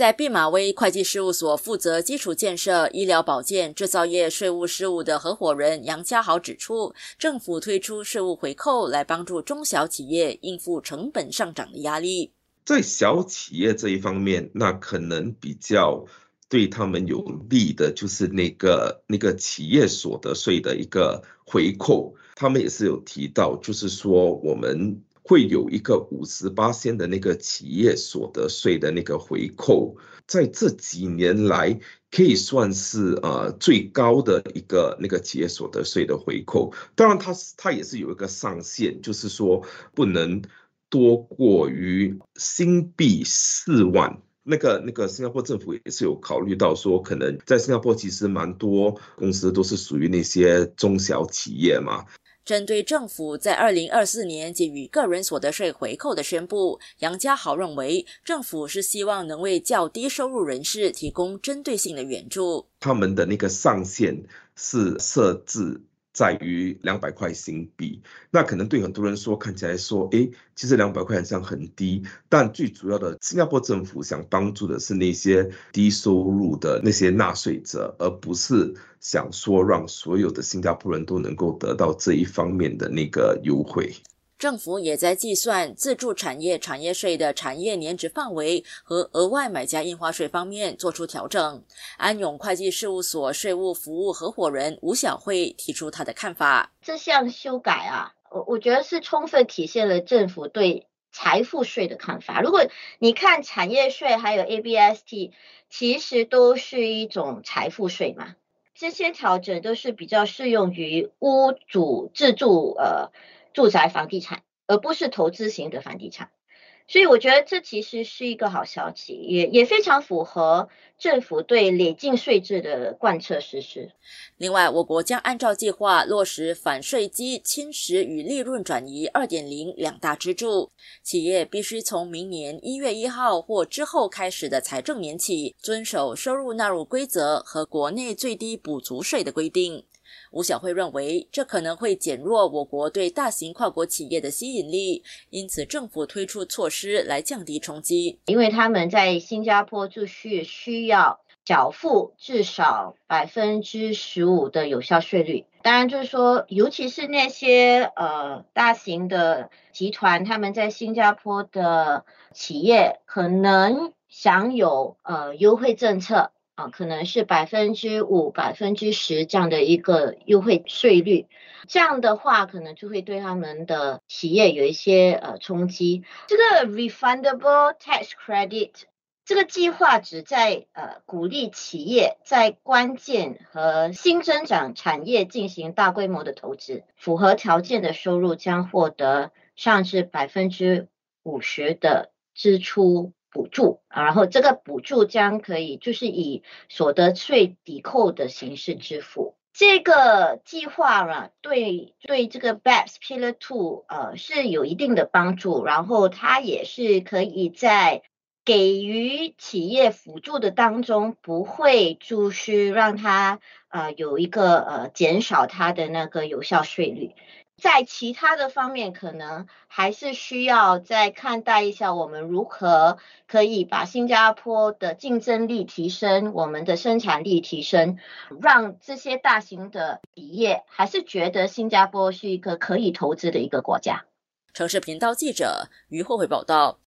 在毕马威会计事务所负责基础建设、医疗保健、制造业税务事务的合伙人杨家豪指出，政府推出税务回扣来帮助中小企业应付成本上涨的压力。在小企业这一方面，那可能比较对他们有利的，就是那个那个企业所得税的一个回扣。他们也是有提到，就是说我们。会有一个五十八仙的那个企业所得税的那个回扣，在这几年来可以算是呃最高的一个那个企业所得税的回扣。当然，它它也是有一个上限，就是说不能多过于新币四万。那个那个新加坡政府也是有考虑到说，可能在新加坡其实蛮多公司都是属于那些中小企业嘛。针对政府在二零二四年给予个人所得税回扣的宣布，杨家豪认为，政府是希望能为较低收入人士提供针对性的援助。他们的那个上限是设置。在于两百块新币，那可能对很多人说看起来说，哎，其实两百块好像很低，但最主要的，新加坡政府想帮助的是那些低收入的那些纳税者，而不是想说让所有的新加坡人都能够得到这一方面的那个优惠。政府也在计算自助产业产业税的产业年值范围和额外买家印花税方面做出调整。安永会计事务所税务服务合伙人吴小慧提出他的看法：这项修改啊，我我觉得是充分体现了政府对财富税的看法。如果你看产业税还有 ABST，其实都是一种财富税嘛。这些调整都是比较适用于屋主自住呃。住宅房地产，而不是投资型的房地产，所以我觉得这其实是一个好消息，也也非常符合政府对累进税制的贯彻实施。另外，我国将按照计划落实反税基侵蚀与利润转移二点零两大支柱，企业必须从明年一月一号或之后开始的财政年起，遵守收入纳入规则和国内最低补足税的规定。吴小慧认为，这可能会减弱我国对大型跨国企业的吸引力，因此政府推出措施来降低冲击。因为他们在新加坡就是需要缴付至少百分之十五的有效税率。当然，就是说，尤其是那些呃大型的集团，他们在新加坡的企业可能享有呃优惠政策。啊，可能是百分之五、百分之十这样的一个优惠税率，这样的话可能就会对他们的企业有一些呃冲击。这个 refundable tax credit 这个计划旨在呃鼓励企业在关键和新增长产业进行大规模的投资，符合条件的收入将获得上至百分之五十的支出。补助，然后这个补助将可以就是以所得税抵扣的形式支付。这个计划啊，对对这个 BAPS Pillar Two 呃是有一定的帮助，然后它也是可以在给予企业辅助的当中，不会就是让它呃有一个呃减少它的那个有效税率。在其他的方面，可能还是需要再看待一下，我们如何可以把新加坡的竞争力提升，我们的生产力提升，让这些大型的企业还是觉得新加坡是一个可以投资的一个国家。城市频道记者于慧慧报道。